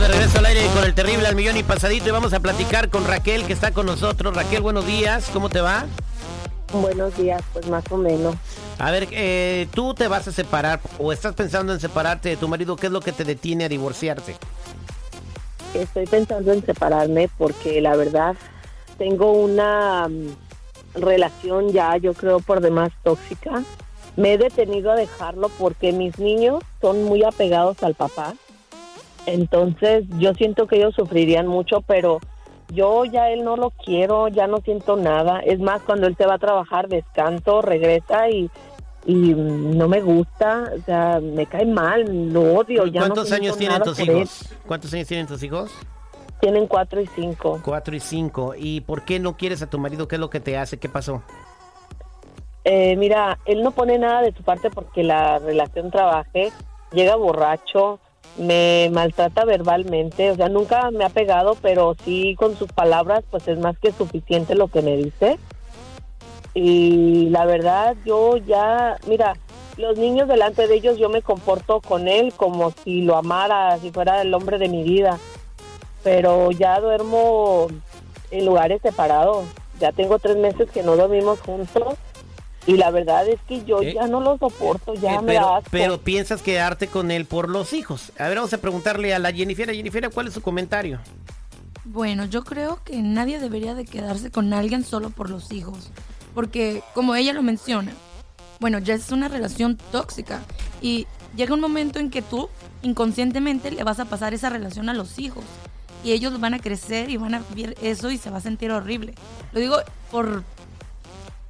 Estamos de regreso al aire con el terrible al millón y pasadito y vamos a platicar con Raquel que está con nosotros. Raquel, buenos días, ¿cómo te va? Buenos días, pues más o menos. A ver, eh, tú te vas a separar o estás pensando en separarte de tu marido, ¿qué es lo que te detiene a divorciarte? Estoy pensando en separarme porque la verdad tengo una mm, relación ya, yo creo, por demás tóxica. Me he detenido a dejarlo porque mis niños son muy apegados al papá. Entonces yo siento que ellos sufrirían mucho, pero yo ya él no lo quiero, ya no siento nada. Es más, cuando él se va a trabajar, descanso, regresa y, y no me gusta, o sea, me cae mal, lo odio. Ya ¿Cuántos no años tienen tus él. hijos? ¿Cuántos años tienen tus hijos? Tienen cuatro y cinco. Cuatro y cinco. ¿Y por qué no quieres a tu marido? ¿Qué es lo que te hace? ¿Qué pasó? Eh, mira, él no pone nada de su parte porque la relación trabaje, llega borracho, me maltrata verbalmente, o sea, nunca me ha pegado, pero sí con sus palabras, pues es más que suficiente lo que me dice. Y la verdad, yo ya, mira, los niños delante de ellos, yo me comporto con él como si lo amara, si fuera el hombre de mi vida. Pero ya duermo en lugares separados. Ya tengo tres meses que no dormimos juntos. Y la verdad es que yo ¿Eh? ya no lo soporto, ya Eh, me da pero, asco. pero piensas quedarte con él por los hijos. A ver, vamos a preguntarle a la Jennifer. Jennifer, ¿cuál es su comentario? Bueno, yo creo que nadie debería de quedarse con alguien solo por los hijos, porque como ella lo menciona, bueno, ya es una relación tóxica y llega un momento en que tú inconscientemente le vas a pasar esa relación a los hijos y ellos van a crecer y van a vivir eso y se va a sentir horrible. Lo digo por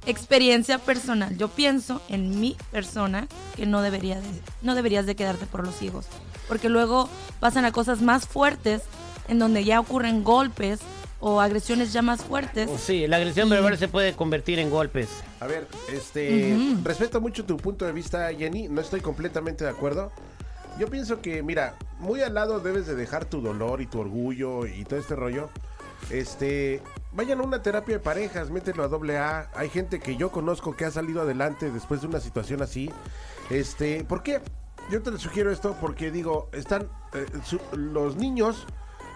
experiencia personal. Yo pienso en mi persona que no debería de, no deberías de quedarte por los hijos, porque luego pasan a cosas más fuertes en donde ya ocurren golpes o agresiones ya más fuertes. Sí, la agresión Y- verbal se puede convertir en golpes. A ver, este, Ujú. respeto mucho tu punto de vista, Jenny, no estoy completamente de acuerdo. Yo pienso que, mira, muy al lado debes de dejar tu dolor y tu orgullo y todo este rollo. Este, vayan a una terapia de parejas, mételo a doble A. Hay gente que yo conozco que ha salido adelante después de una situación así. Este, ¿por qué? Yo te sugiero esto porque digo, están eh, los niños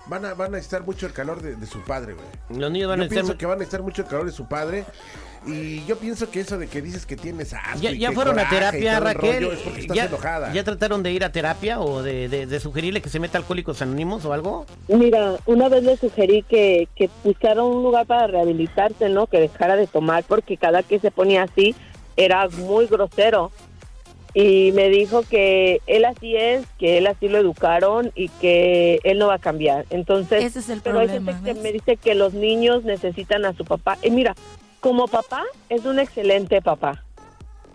van a van a estar mucho el calor de, de su padre, güey. Los niños van Yo a estar... pienso que van a estar mucho el calor de su padre. Y yo pienso que eso de que dices que tienes asco. ¿Ya, y ya que fueron a terapia, Raquel? rollo es porque estás ¿Ya, enojada. ¿Ya trataron de ir a terapia o de, de- de sugerirle que se meta Alcohólicos Anónimos o algo? Mira, una vez le sugerí que, que buscara un lugar para rehabilitarse, ¿no? Que dejara de tomar porque cada que se ponía así era muy grosero. Y me dijo que él así es, que él así lo educaron y que él no va a cambiar. Entonces, Ese es el pero hay problema, gente que me dice que los niños necesitan a su papá. Y mira, como papá es un excelente papá,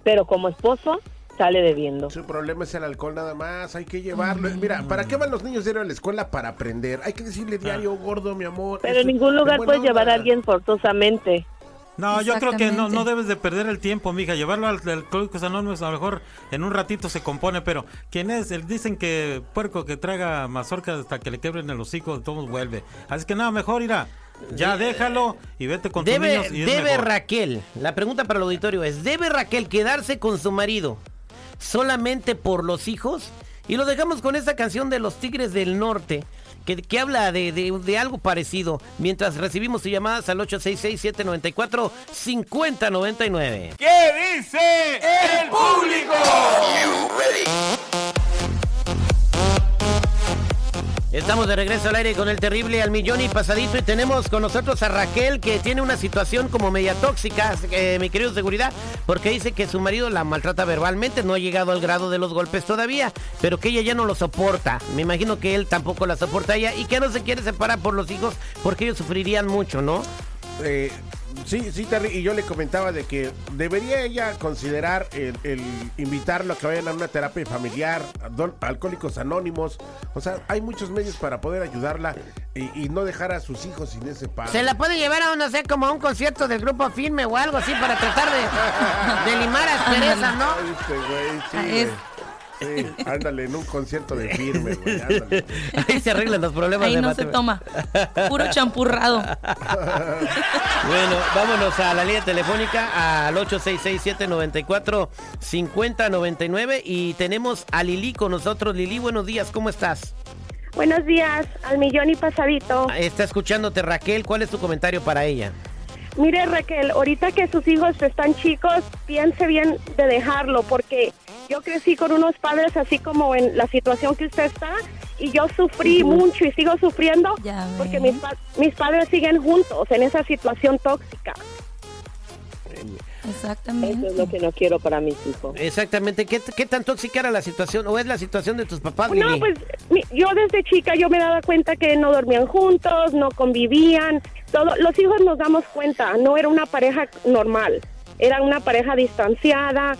pero como esposo sale debiendo. Su problema es el alcohol nada más, hay que llevarlo. Mira, ¿para qué van los niños diario a la escuela? Para aprender. Hay que decirle diario, gordo, mi amor. Pero en ningún lugar puedes llevar a alguien forzosamente. No, yo creo que no, no debes de perder el tiempo, mija. Llevarlo al Alcohólicos Anónimos a lo mejor en un ratito se compone, pero ¿quién es? El- dicen que puerco que traga mazorca hasta que le quebren el hocico, todos vuelve. Así que nada, mejor irá. Ya déjalo y vete con tus Debe, niños y es debe mejor. Raquel, la pregunta para el auditorio es, ¿debe Raquel quedarse con su marido solamente por los hijos? Y lo dejamos con esta canción de los Tigres del Norte, que, que habla de, de- de algo parecido, mientras recibimos sus llamadas al 866-794-5099. ¿Qué dice el público? Estamos de regreso al aire con el terrible al millón y pasadito y tenemos con nosotros a Raquel que tiene una situación como media tóxica, mi querido seguridad, porque dice que su marido la maltrata verbalmente, no ha llegado al grado de los golpes todavía, pero que ella ya no lo soporta. Me imagino que él tampoco la soporta ella y que no se quiere separar por los hijos porque ellos sufrirían mucho, ¿no? Eh, sí, sí, Terry, y yo le comentaba de que debería ella considerar el, el invitarlo a que vayan a una terapia familiar, alcohólicos anónimos. O sea, hay muchos medios para poder ayudarla y, y no dejar a sus hijos sin ese pago. Se la puede llevar a, no sé, como a un concierto del grupo Filme o algo así para tratar de, de limar asperezas, ¿no? Este güey, sí, güey. es- Sí, ándale, en un concierto de firme, güey, ándale. Ahí se arreglan los problemas Ahí de no se toma. Puro champurrado. Bueno, vámonos a la línea telefónica al 866-794-5099 y tenemos a Lili con nosotros. Lili, buenos días, ¿cómo estás? Buenos días, al millón y pasadito. Está escuchándote Raquel, ¿cuál es tu comentario para ella? Mire Raquel, ahorita que sus hijos están chicos, piense bien de dejarlo, porque yo crecí con unos padres así como en la situación que usted está, y yo sufrí mucho y sigo sufriendo Ya porque mis, pa- mis padres siguen juntos en esa situación tóxica. Exactamente. Eso es lo que no quiero para mis hijos. Exactamente, ¿qué, qué tan tóxica era la situación o es la situación de tus papás, No, Lili? pues mi- yo desde chica yo me daba cuenta que no dormían juntos, no convivían. Todo, los hijos nos damos cuenta, no era una pareja normal, era una pareja distanciada,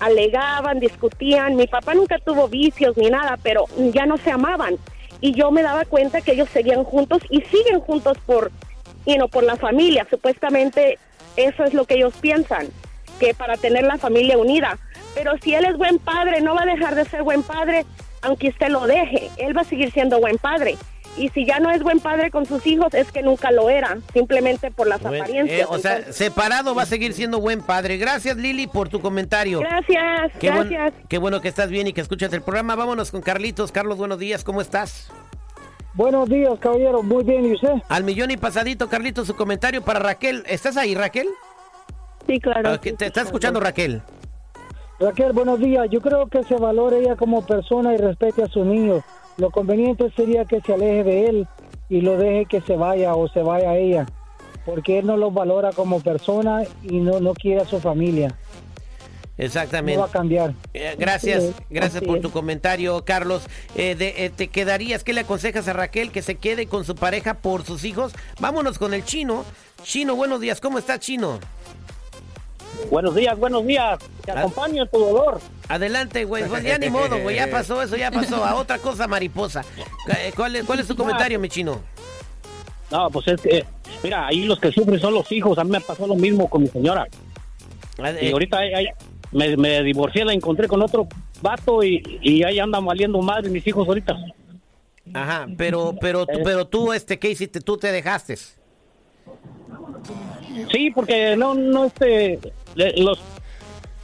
alegaban, discutían. Mi papá nunca tuvo vicios ni nada, pero ya no se amaban. Y yo me daba cuenta que ellos seguían juntos y siguen juntos por, you know, por la familia. Supuestamente eso es lo que ellos piensan, que para tener la familia unida. Pero si él es buen padre, no va a dejar de ser buen padre aunque usted lo deje. Él va a seguir siendo buen padre. Y si ya no es buen padre con sus hijos, es que nunca lo era, simplemente por las Bueno, apariencias. eh, o sea, Entonces, separado va a seguir siendo buen padre. Gracias, Lili, por tu comentario. gracias, Qué, buen- gracias. qué bueno que estás bien y que escuchas el programa. Vámonos con Carlitos. Carlos, buenos días, ¿cómo estás? Buenos días, caballero. Muy bien, ¿y usted? Al millón y pasadito, Carlitos, su comentario para Raquel. ¿Estás ahí, Raquel? Sí, claro. Ah, ¿Te está escuchando, Raquel? Raquel, buenos días. Yo creo que se valore ella como persona y respete a sus niños. Lo conveniente sería que se aleje de él y lo deje que se vaya o se vaya ella, porque él no lo valora como persona y no, no quiere a su familia. No Exactamente. va a cambiar. Eh, gracias, gracias por es. tu comentario, Carlos. Eh, de- eh, ¿Te quedarías? ¿Qué le aconsejas a Raquel que se quede con su pareja por sus hijos? Vámonos con el chino. Chino, buenos días. ¿Cómo está, chino? Buenos días, buenos días. Te Ah. acompaño en tu dolor. Adelante, güey. Pues ya ni modo, güey. Ya pasó eso, ya pasó. A otra cosa, mariposa. Eh, ¿Cuál es, cuál es tu comentario, mi chino? No, pues es que, mira, ahí los que sufren son los hijos. A mí me pasó lo mismo con mi señora. Ah, Y eh, ahorita ahí me, me divorcié, la encontré con otro vato y, y ahí andan valiendo madre mis hijos ahorita. Ajá, pero, pero, tú- Eh. pero tú, este, ¿qué hiciste? Tú te dejaste. Sí, porque no, no, este, los,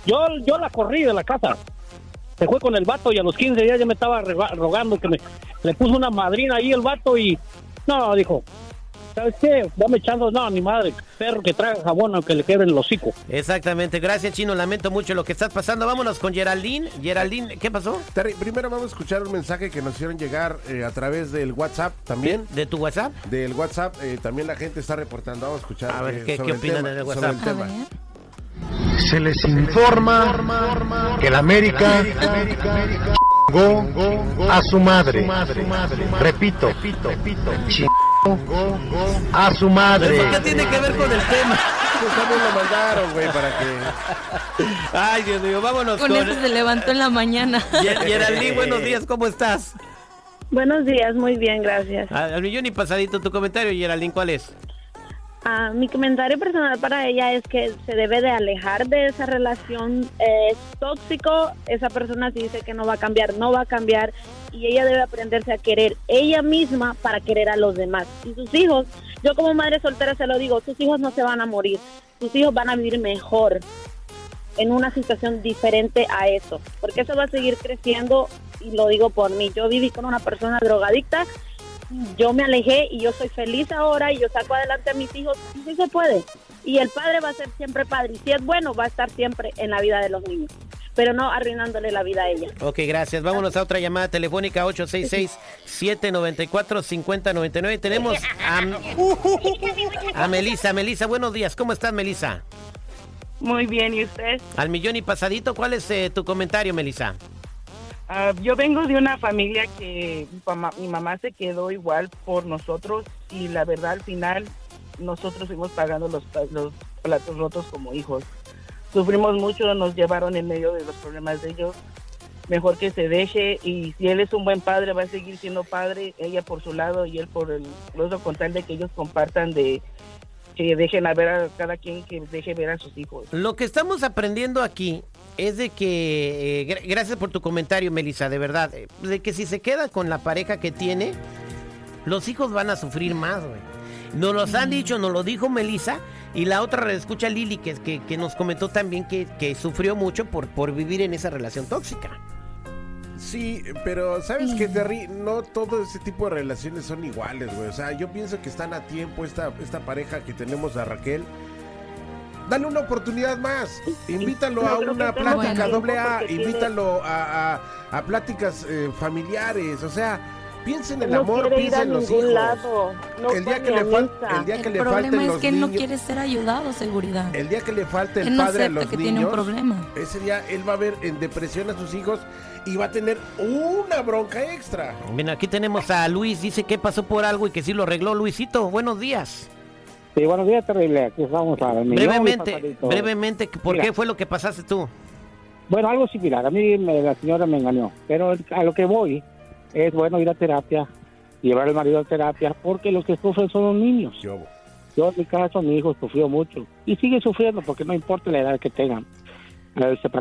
yo, yo la corrí de la casa. Se fue con el vato y a los 15 días ya me estaba rogando que me, le puso una madrina ahí el vato y, no, dijo, ¿sabes qué? Dame echando, no, ni madre, perro que traga jabón aunque le quebren el hocico. Exactamente. Gracias, chino. Lamento mucho lo que estás pasando. Vámonos con Geraldine. Geraldine, ¿qué pasó? Terry, primero vamos a escuchar un mensaje que nos hicieron llegar eh, a través del WhatsApp también. ¿De tu WhatsApp? Del WhatsApp eh, también la gente está reportando. Vamos a escuchar. A ver, eh, ¿qué- sobre qué el opinan tema, en el sobre WhatsApp? Se les informa que el América chingó a su madre. Repito, chingó a su madre. ¿Eso qué tiene que ver con el tema? Pues también lo mandaron, güey, para que... Ay, Dios mío, vámonos Con con... eso se levantó en la mañana. Ger- Geraldine, buenos días, ¿cómo estás? Buenos días, muy bien, gracias. Al al millón y pasadito tu comentario, Geraldine, ¿cuál es? Ah, mi comentario personal para ella es que se debe de alejar de esa relación. eh, tóxico, esa persona si dice que no va a cambiar, no va a cambiar y ella debe aprenderse a querer ella misma para querer a los demás. Y sus hijos, yo como madre soltera se lo digo, tus hijos no se van a morir, tus hijos van a vivir mejor en una situación diferente a eso, porque eso va a seguir creciendo y lo digo por mí. Yo viví con una persona drogadicta yo me alejé y yo soy feliz ahora y yo saco adelante a mis hijos, y sí se puede. Y el padre va a ser siempre padre. Y si es bueno, va a estar siempre en la vida de los niños, pero no arruinándole la vida a ella. Ok, gracias. Vámonos a otra llamada telefónica 866-794-5099. Tenemos a, a Melisa. Melisa, buenos días. ¿Cómo estás, Melisa? Muy bien, ¿y usted? Al millón y pasadito, ¿cuál es eh, tu comentario, Melisa? Ah, yo vengo de una familia que mi mamá, se quedó igual por nosotros y la verdad al final nosotros fuimos pagando los, los platos rotos como hijos. Sufrimos mucho, nos llevaron en medio de los problemas de ellos. Mejor que se deje y si él es un buen padre va a seguir siendo padre, ella por su lado y él por el otro con tal de que ellos compartan de que dejen a ver a cada quien que deje ver a sus hijos. Lo que estamos aprendiendo aquí es de que, eh, gra- gracias por tu comentario, Melissa, de verdad, eh, de que si se queda con la pareja que tiene, los hijos van a sufrir más, güey. Nos los han dicho, nos lo dijo Melissa, y la otra escucha Lili, que, que, que nos comentó también que, que sufrió mucho por, por vivir en esa relación tóxica. Sí, pero ¿sabes qué, Terry? No todo ese tipo de relaciones son iguales, güey. O sea, yo pienso que están a tiempo esta, esta pareja que tenemos a Raquel. Dale una oportunidad más. Invítalo a una plática doble A. Invítalo a, a- a pláticas eh, familiares. O sea, piensa en el no amor, piensa en los hijos. lado. No el día que le falta, el día que El le problema falten es los que él no quiere ser ayudado, seguridad. el día que le falte el no padre a los que niños, tiene un problema. ese día él va a ver en depresión a sus hijos y va a tener una bronca extra. Bien, aquí tenemos a Luis, dice que pasó por algo y que sí lo arregló. Luisito, buenos días. Sí, buenos días, terrible. Aquí estamos a Brevemente, brevemente, ¿por Mira. qué fue lo que pasaste tú? Bueno, algo similar. A mí me- la señora me engañó. Pero a lo que voy es bueno ir a terapia, llevar al marido a terapia, porque los que sufren son los niños. Yo, Yo en mi caso, mi hijo sufrió mucho. Y sigue sufriendo porque no importa la edad que tengan.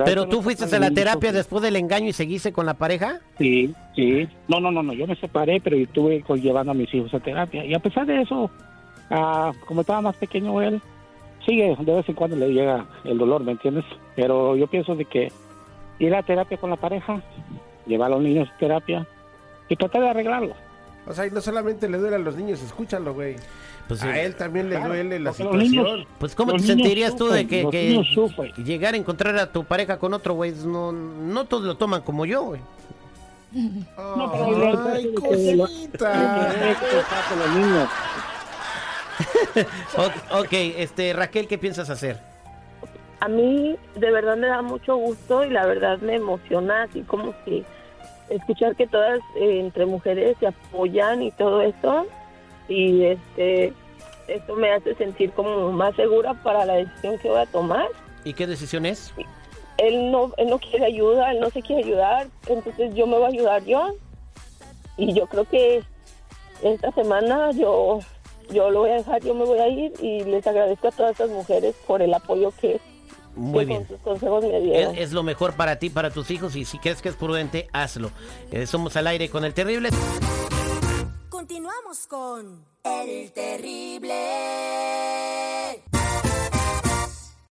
¿Pero tú fuiste a la terapia después del engaño y seguiste con la pareja? Sí, sí. No, no, no, no. Yo me separé, pero estuve llevando a mis hijos a terapia. Y a pesar de eso, ah, como estaba más pequeño él, sigue, de vez en cuando le llega el dolor, ¿me entiendes? Pero yo pienso de que ir a terapia con la pareja, llevar a los niños a terapia y tratar de arreglarlo. O sea, y no solamente le duele a los niños, escúchalo, güey. Pues, a eh, él también le claro, duele la situación. niños- Pues ¿cómo te sentirías tú de sufren, que, que sufren. llegar a encontrar a tu pareja con otro güey? No, no todos lo toman como yo, güey. No, pero Ay, cosita. Ok, este, Raquel, ¿qué piensas hacer? A mí de verdad me da mucho gusto y la verdad me emociona así como que escuchar que todas eh, entre mujeres se apoyan y todo eso y este esto me hace sentir como más segura para la decisión que voy a tomar. ¿Y qué decisión es? Él no él no quiere ayuda, él no se quiere ayudar, entonces yo me voy a ayudar yo. Y yo creo que esta semana yo yo lo voy a dejar, yo me voy a ir y les agradezco a todas estas mujeres por el apoyo que, Muy bien. con sus consejos me Es, dieron. es lo mejor para ti, para tus hijos, y si crees que es prudente, hazlo. Eh, somos al aire con el terrible. Continuamos con El Terrible.